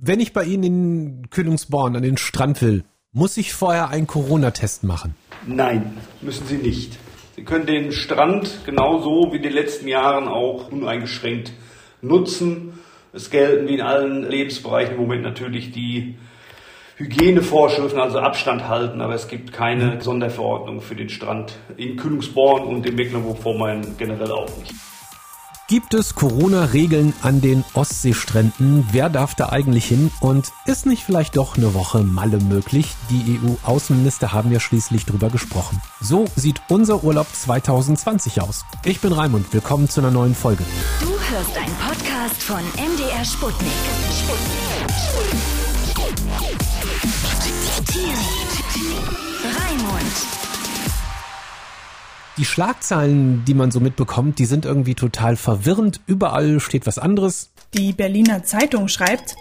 Wenn ich bei Ihnen in Kühlungsborn an den Strand will, muss ich vorher einen Corona-Test machen? Nein, müssen Sie nicht. Sie können den Strand genauso wie in den letzten Jahren auch uneingeschränkt nutzen. Es gelten wie in allen Lebensbereichen im Moment natürlich die Hygienevorschriften, also Abstand halten, aber es gibt keine Sonderverordnung für den Strand in Kühlungsborn und in Mecklenburg-Vorpommern generell auch nicht. Gibt es Corona-Regeln an den Ostseestränden? Wer darf da eigentlich hin? Und ist nicht vielleicht doch eine Woche Malle möglich? Die EU-Außenminister haben ja schließlich drüber gesprochen. So sieht unser Urlaub 2020 aus. Ich bin Raimund, willkommen zu einer neuen Folge. Du hörst einen Podcast von MDR Sputnik. Raimund. Die Schlagzeilen, die man so mitbekommt, die sind irgendwie total verwirrend. Überall steht was anderes. Die Berliner Zeitung schreibt,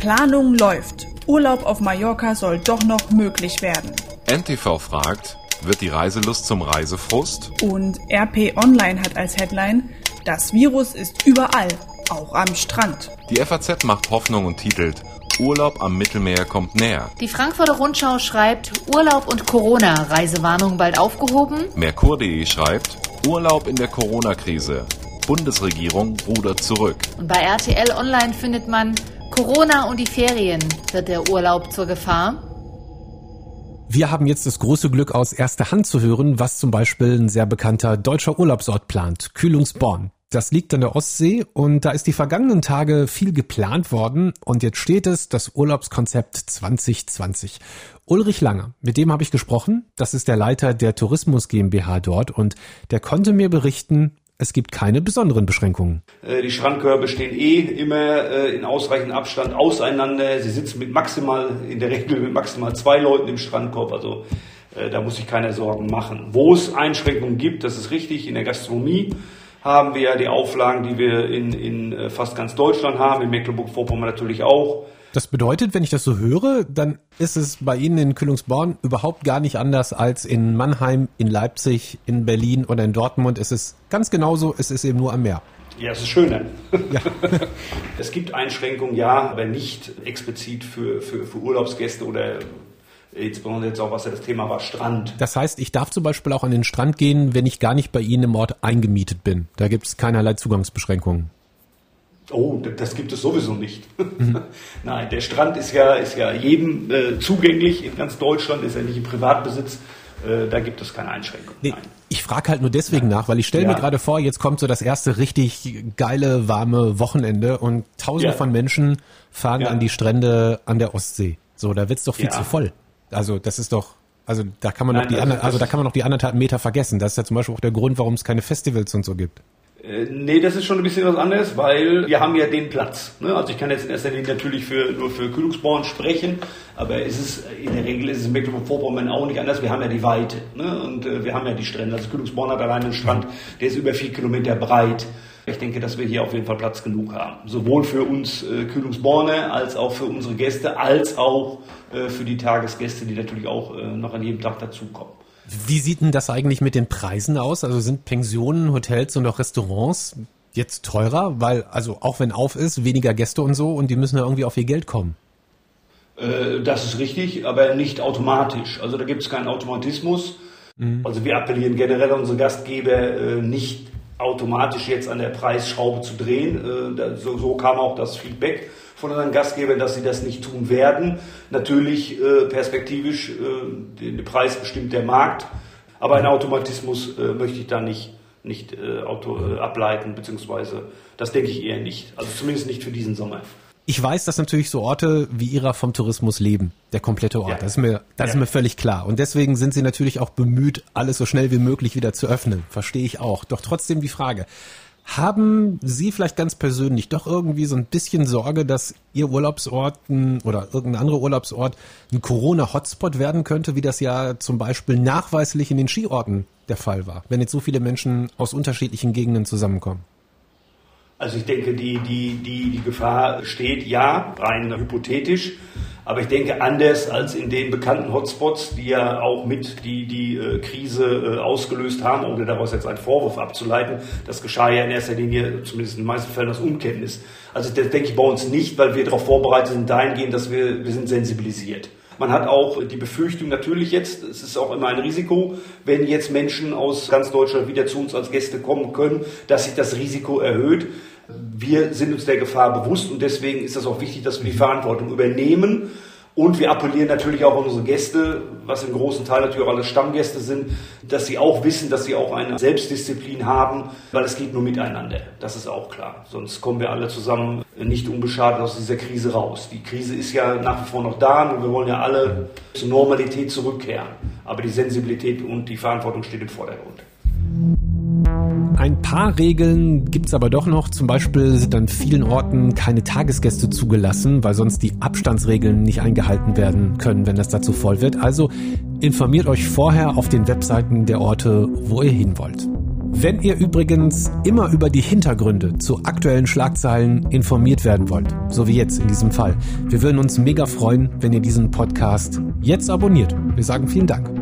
Planung läuft. Urlaub auf Mallorca soll doch noch möglich werden. NTV fragt, wird die Reiselust zum Reisefrust? Und RP Online hat als Headline, das Virus ist überall, auch am Strand. Die FAZ macht Hoffnung und titelt, Urlaub am Mittelmeer kommt näher. Die Frankfurter Rundschau schreibt Urlaub und Corona, Reisewarnung bald aufgehoben. Merkur.de schreibt, Urlaub in der Corona-Krise. Bundesregierung rudert zurück. Und bei RTL Online findet man Corona und die Ferien. Wird der Urlaub zur Gefahr? Wir haben jetzt das große Glück aus erster Hand zu hören, was zum Beispiel ein sehr bekannter deutscher Urlaubsort plant, Kühlungsborn. Das liegt an der Ostsee und da ist die vergangenen Tage viel geplant worden und jetzt steht es das Urlaubskonzept 2020. Ulrich Langer, mit dem habe ich gesprochen, das ist der Leiter der Tourismus GmbH dort und der konnte mir berichten, es gibt keine besonderen Beschränkungen. Äh, Die Strandkörbe stehen eh immer äh, in ausreichendem Abstand auseinander. Sie sitzen mit maximal, in der Regel mit maximal zwei Leuten im Strandkorb. Also äh, da muss sich keiner Sorgen machen. Wo es Einschränkungen gibt, das ist richtig, in der Gastronomie haben wir ja die Auflagen, die wir in, in äh, fast ganz Deutschland haben, in Mecklenburg-Vorpommern natürlich auch. Das bedeutet, wenn ich das so höre, dann ist es bei Ihnen in Kühlungsborn überhaupt gar nicht anders als in Mannheim, in Leipzig, in Berlin oder in Dortmund. Es ist ganz genauso, es ist eben nur am Meer. Ja, es ist schöner. es gibt Einschränkungen, ja, aber nicht explizit für, für, für Urlaubsgäste oder insbesondere jetzt auch, was ja das Thema war, Strand. Das heißt, ich darf zum Beispiel auch an den Strand gehen, wenn ich gar nicht bei Ihnen im Ort eingemietet bin. Da gibt es keinerlei Zugangsbeschränkungen. Oh, das gibt es sowieso nicht. Nein, der Strand ist ja, ist ja jedem äh, zugänglich in ganz Deutschland, ist ja nicht im Privatbesitz. Äh, da gibt es keine Einschränkungen. Nee, Nein. ich frage halt nur deswegen nach, weil ich stelle Ja. mir gerade vor, jetzt kommt so das erste richtig geile, warme Wochenende und tausende Ja. von Menschen fahren Ja. an die Strände an der Ostsee. So, da wird's doch viel Ja. zu voll. Also das ist doch, also da kann man noch Nein, die das- ander, also da kann man noch die anderthalb Meter vergessen. Das ist ja zum Beispiel auch der Grund, warum es keine Festivals und so gibt. Äh, nee, das ist schon ein bisschen was anderes, weil wir haben ja den Platz. Ne? Also ich kann jetzt in erster Linie natürlich für, nur für Kühlungsborn sprechen, aber es ist, in der Regel ist es in Mecklenburg-Vorpommern auch nicht anders. Wir haben ja die Weite ne? und äh, wir haben ja die Strände. Also Kühlungsborn hat allein einen Strand, der ist über vier Kilometer breit. Ich denke, dass wir hier auf jeden Fall Platz genug haben. Sowohl für uns äh, Kühlungsborne als auch für unsere Gäste, als auch äh, für die Tagesgäste, die natürlich auch äh, noch an jedem Tag dazukommen. Wie sieht denn das eigentlich mit den Preisen aus? Also sind Pensionen, Hotels und auch Restaurants jetzt teurer? Weil, also auch wenn auf ist, weniger Gäste und so und die müssen ja irgendwie auf ihr Geld kommen. Äh, Das ist richtig, aber nicht automatisch. Also da gibt es keinen Automatismus. Also wir appellieren generell an unsere Gastgeber, äh, nicht automatisch jetzt an der Preisschraube zu drehen. Äh, So, kam auch das Feedback von unseren Gastgebern, dass sie das nicht tun werden. Natürlich äh, perspektivisch, äh, den Preis bestimmt der Markt, aber einen Automatismus möchte ich da nicht, nicht ableiten, beziehungsweise das denke ich eher nicht. Also zumindest nicht für diesen Sommer. Ich weiß, dass natürlich so Orte wie Ihrer vom Tourismus leben, der komplette Ort. Ja. Das ist mir, das ist Ja. mir völlig klar. Und deswegen sind Sie natürlich auch bemüht, alles so schnell wie möglich wieder zu öffnen. Verstehe ich auch. Doch trotzdem die Frage. Haben Sie vielleicht ganz persönlich doch irgendwie so ein bisschen Sorge, dass Ihr Urlaubsort oder irgendein anderer Urlaubsort ein Corona-Hotspot werden könnte, wie das ja zum Beispiel nachweislich in den Skiorten der Fall war, wenn jetzt so viele Menschen aus unterschiedlichen Gegenden zusammenkommen? Also ich denke, die, die, die, die Gefahr steht ja, rein hypothetisch. Aber ich denke, anders als in den bekannten Hotspots, die ja auch mit die, die äh, Krise äh, ausgelöst haben, ohne daraus jetzt einen Vorwurf abzuleiten, das geschah ja in erster Linie, zumindest in den meisten Fällen, aus Unkenntnis. Also das denke ich bei uns nicht, weil wir darauf vorbereitet sind, dahingehend, dass wir, wir sind sensibilisiert. Man hat auch die Befürchtung natürlich jetzt, es ist auch immer ein Risiko, wenn jetzt Menschen aus ganz Deutschland wieder zu uns als Gäste kommen können, dass sich das Risiko erhöht. Wir sind uns der Gefahr bewusst und deswegen ist das auch wichtig, dass wir die Verantwortung übernehmen. Und wir appellieren natürlich auch an unsere Gäste, was im großen Teil natürlich auch alle Stammgäste sind, dass sie auch wissen, dass sie auch eine Selbstdisziplin haben, weil es geht nur miteinander. Das ist auch klar. Sonst kommen wir alle zusammen nicht unbeschadet aus dieser Krise raus. Die Krise ist ja nach wie vor noch da und wir wollen ja alle zur Normalität zurückkehren. Aber die Sensibilität und die Verantwortung steht im Vordergrund. Ein paar Regeln gibt's aber doch noch. Zum Beispiel sind an vielen Orten keine Tagesgäste zugelassen, weil sonst die Abstandsregeln nicht eingehalten werden können, wenn das dazu voll wird. Also informiert euch vorher auf den Webseiten der Orte, wo ihr hin wollt. Wenn ihr übrigens immer über die Hintergründe zu aktuellen Schlagzeilen informiert werden wollt, so wie jetzt in diesem Fall, wir würden uns mega freuen, wenn ihr diesen Podcast jetzt abonniert. Wir sagen vielen Dank.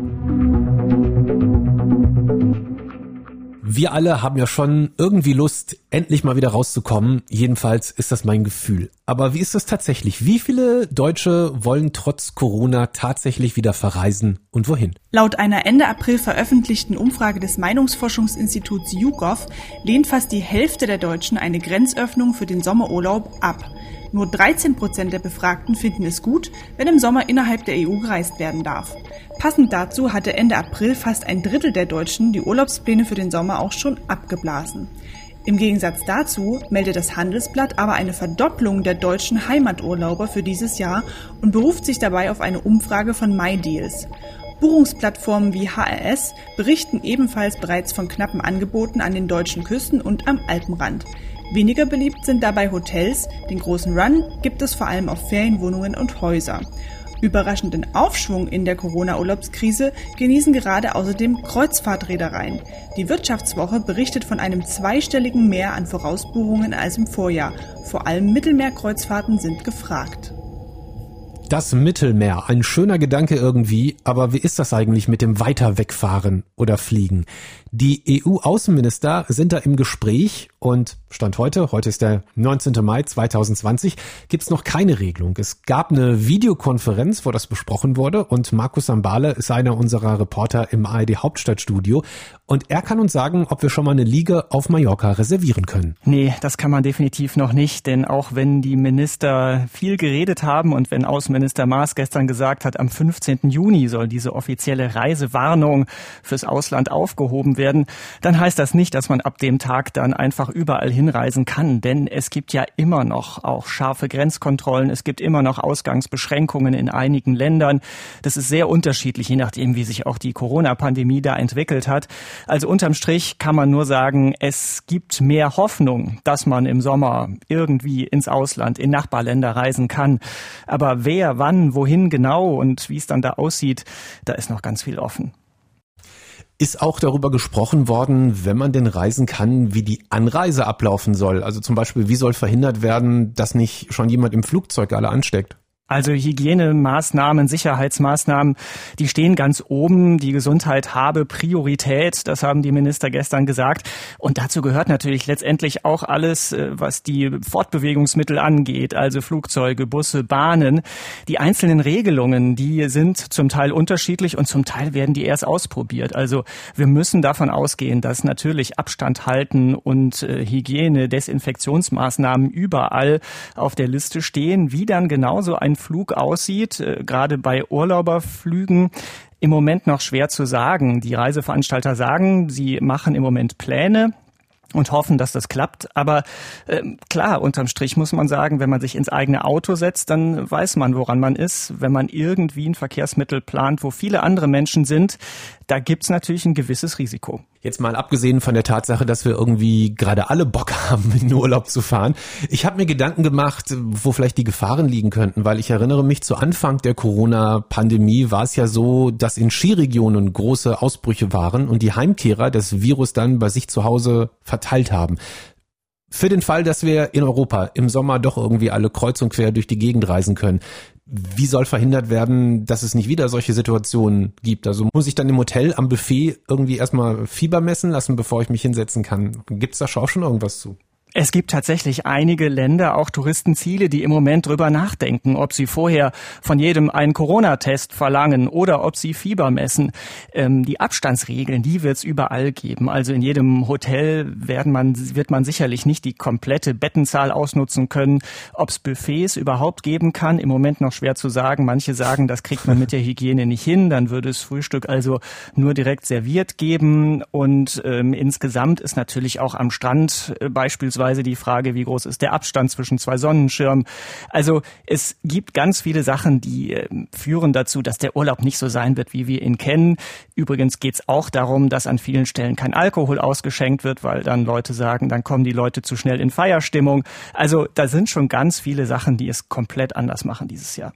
Wir alle haben ja schon irgendwie Lust, endlich mal wieder rauszukommen. Jedenfalls ist das mein Gefühl. Aber wie ist das tatsächlich? Wie viele Deutsche wollen trotz Corona tatsächlich wieder verreisen und wohin? Laut einer Ende April veröffentlichten Umfrage des Meinungsforschungsinstituts YouGov lehnt fast die Hälfte der Deutschen eine Grenzöffnung für den Sommerurlaub ab. Nur 13 Prozent der Befragten finden es gut, wenn im Sommer innerhalb der EU gereist werden darf. Passend dazu hatte Ende April fast ein Drittel der Deutschen die Urlaubspläne für den Sommer auch schon abgeblasen. Im Gegensatz dazu meldet das Handelsblatt aber eine Verdopplung der deutschen Heimaturlauber für dieses Jahr und beruft sich dabei auf eine Umfrage von MyDeals. Buchungsplattformen wie HRS berichten ebenfalls bereits von knappen Angeboten an den deutschen Küsten und am Alpenrand. Weniger beliebt sind dabei Hotels, den großen Run gibt es vor allem auf Ferienwohnungen und Häuser. Überraschenden Aufschwung in der Corona-Urlaubskrise genießen gerade außerdem Kreuzfahrtreedereien. Die Wirtschaftswoche berichtet von einem zweistelligen Mehr an Vorausbuchungen als im Vorjahr. Vor allem Mittelmeerkreuzfahrten sind gefragt. Das Mittelmeer, ein schöner Gedanke irgendwie, aber wie ist das eigentlich mit dem weiter wegfahren oder fliegen? Die EU-Außenminister sind da im Gespräch und Stand heute, heute ist der 19. Mai 2020, gibt's noch keine Regelung. Es gab eine Videokonferenz, wo das besprochen wurde und Markus Sambale ist einer unserer Reporter im ARD Hauptstadtstudio und er kann uns sagen, ob wir schon mal eine Liege auf Mallorca reservieren können. Nee, das kann man definitiv noch nicht, denn auch wenn die Minister viel geredet haben und wenn Außenminister Maas gestern gesagt hat, am 15. Juni soll diese offizielle Reisewarnung fürs Ausland aufgehoben werden, dann heißt das nicht, dass man ab dem Tag dann einfach überall hinreisen kann. Denn es gibt ja immer noch auch scharfe Grenzkontrollen, es gibt immer noch Ausgangsbeschränkungen in einigen Ländern. Das ist sehr unterschiedlich, je nachdem, wie sich auch die Corona-Pandemie da entwickelt hat. Also unterm Strich kann man nur sagen, es gibt mehr Hoffnung, dass man im Sommer irgendwie ins Ausland, in Nachbarländer reisen kann. Aber wer, wann, wohin genau und wie es dann da aussieht, da ist noch ganz viel offen. Ist auch darüber gesprochen worden, wenn man denn reisen kann, wie die Anreise ablaufen soll? Also zum Beispiel, wie soll verhindert werden, dass nicht schon jemand im Flugzeug alle ansteckt? Also Hygienemaßnahmen, Sicherheitsmaßnahmen, die stehen ganz oben. Die Gesundheit habe Priorität, das haben die Minister gestern gesagt. Und dazu gehört natürlich letztendlich auch alles, äh, was die Fortbewegungsmittel angeht, also Flugzeuge, Busse, Bahnen. Die einzelnen Regelungen, die sind zum Teil unterschiedlich und zum Teil werden die erst ausprobiert. Also wir müssen davon ausgehen, dass natürlich Abstand halten und äh, Hygiene, Desinfektionsmaßnahmen überall auf der Liste stehen. Wie dann genauso ein Flug aussieht, äh, gerade bei Urlauberflügen, im Moment noch schwer zu sagen. Die Reiseveranstalter sagen, sie machen im Moment Pläne und hoffen, dass das klappt. Aber äh, klar, unterm Strich muss man sagen, wenn man sich ins eigene Auto setzt, dann weiß man, woran man ist. Wenn man irgendwie ein Verkehrsmittel plant, wo viele andere Menschen sind, da gibt's natürlich ein gewisses Risiko. Jetzt mal abgesehen von der Tatsache, dass wir irgendwie gerade alle Bock haben, in den Urlaub zu fahren. Ich habe mir Gedanken gemacht, wo vielleicht die Gefahren liegen könnten, weil ich erinnere mich, zu Anfang der Corona-Pandemie war es ja so, dass in Skiregionen große Ausbrüche waren und die Heimkehrer das Virus dann bei sich zu Hause verteilt haben. Für den Fall, dass wir in Europa im Sommer doch irgendwie alle kreuz und quer durch die Gegend reisen können, wie soll verhindert werden, dass es nicht wieder solche Situationen gibt? Also muss ich dann im Hotel am Buffet irgendwie erstmal Fieber messen lassen, bevor ich mich hinsetzen kann? Gibt es da auch schon irgendwas zu? Es gibt tatsächlich einige Länder, auch Touristenziele, die im Moment drüber nachdenken, ob sie vorher von jedem einen Corona-Test verlangen oder ob sie Fieber messen. Ähm, die Abstandsregeln, die wird es überall geben. Also in jedem Hotel werden man, wird man sicherlich nicht die komplette Bettenzahl ausnutzen können. Ob es Buffets überhaupt geben kann, im Moment noch schwer zu sagen. Manche sagen, das kriegt man mit der Hygiene nicht hin. Dann würde es Frühstück also nur direkt serviert geben. Und ähm, insgesamt ist natürlich auch am Strand äh, beispielsweise beispielsweise die Frage, wie groß ist der Abstand zwischen zwei Sonnenschirmen. Also es gibt ganz viele Sachen, die äh, führen dazu, dass der Urlaub nicht so sein wird, wie wir ihn kennen. Übrigens geht es auch darum, dass an vielen Stellen kein Alkohol ausgeschenkt wird, weil dann Leute sagen, dann kommen die Leute zu schnell in Feierstimmung. Also da sind schon ganz viele Sachen, die es komplett anders machen dieses Jahr.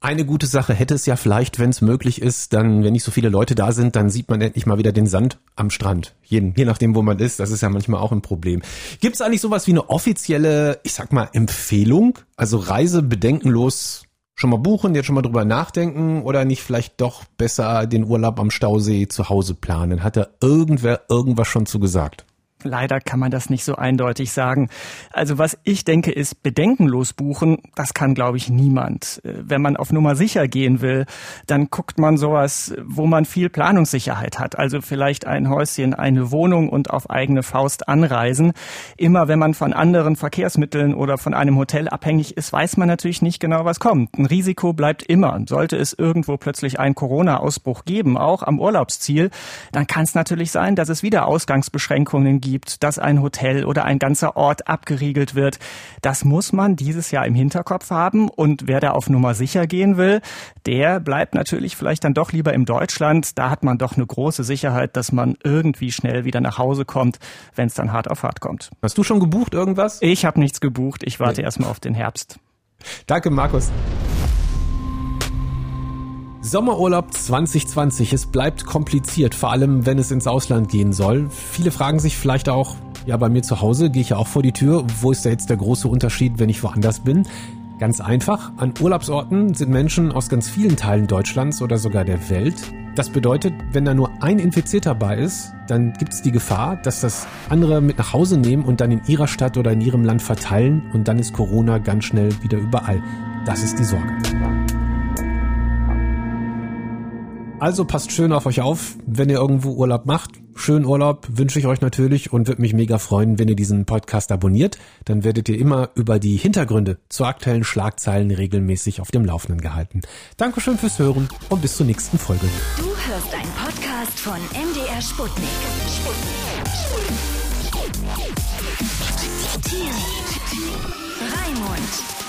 Eine gute Sache hätte es ja vielleicht, wenn es möglich ist, dann, wenn nicht so viele Leute da sind, dann sieht man endlich mal wieder den Sand am Strand. Je, je nachdem, wo man ist, das ist ja manchmal auch ein Problem. Gibt es eigentlich sowas wie eine offizielle, ich sag mal, Empfehlung? Also Reise bedenkenlos schon mal buchen, jetzt schon mal drüber nachdenken oder nicht vielleicht doch besser den Urlaub am Stausee zu Hause planen? Hat da irgendwer irgendwas schon zu gesagt? Leider kann man das nicht so eindeutig sagen. Also was ich denke, ist bedenkenlos buchen. Das kann, glaube ich, niemand. Äh, wenn man auf Nummer sicher gehen will, dann guckt man sowas, wo man viel Planungssicherheit hat. Also vielleicht ein Häuschen, eine Wohnung und auf eigene Faust anreisen. Immer wenn man von anderen Verkehrsmitteln oder von einem Hotel abhängig ist, weiß man natürlich nicht genau, was kommt. Ein Risiko bleibt immer. Sollte es irgendwo plötzlich einen Corona-Ausbruch geben, auch am Urlaubsziel, dann kann es natürlich sein, dass es wieder Ausgangsbeschränkungen gibt gibt, dass ein Hotel oder ein ganzer Ort abgeriegelt wird. Das muss man dieses Jahr im Hinterkopf haben. Und wer da auf Nummer sicher gehen will, der bleibt natürlich vielleicht dann doch lieber in Deutschland. Da hat man doch eine große Sicherheit, dass man irgendwie schnell wieder nach Hause kommt, wenn es dann hart auf hart kommt. Hast du schon gebucht irgendwas? Ich habe nichts gebucht. Ich warte nee. erstmal auf den Herbst. Danke, Markus. Sommerurlaub 2020. Es bleibt kompliziert, vor allem wenn es ins Ausland gehen soll. Viele fragen sich vielleicht auch, ja, bei mir zu Hause gehe ich ja auch vor die Tür. Wo ist da jetzt der große Unterschied, wenn ich woanders bin? Ganz einfach, an Urlaubsorten sind Menschen aus ganz vielen Teilen Deutschlands oder sogar der Welt. Das bedeutet, wenn da nur ein Infizierter bei ist, dann gibt es die Gefahr, dass das andere mit nach Hause nehmen und dann in ihrer Stadt oder in ihrem Land verteilen und dann ist Corona ganz schnell wieder überall. Das ist die Sorge. Also passt schön auf euch auf, wenn ihr irgendwo Urlaub macht. Schönen Urlaub wünsche ich euch natürlich und würde mich mega freuen, wenn ihr diesen Podcast abonniert. Dann werdet ihr immer über die Hintergründe zu aktuellen Schlagzeilen regelmäßig auf dem Laufenden gehalten. Dankeschön fürs Hören und bis zur nächsten Folge. Du hörst einen Podcast von MDR Sputnik. Sputnik. Sputnik. Raimund.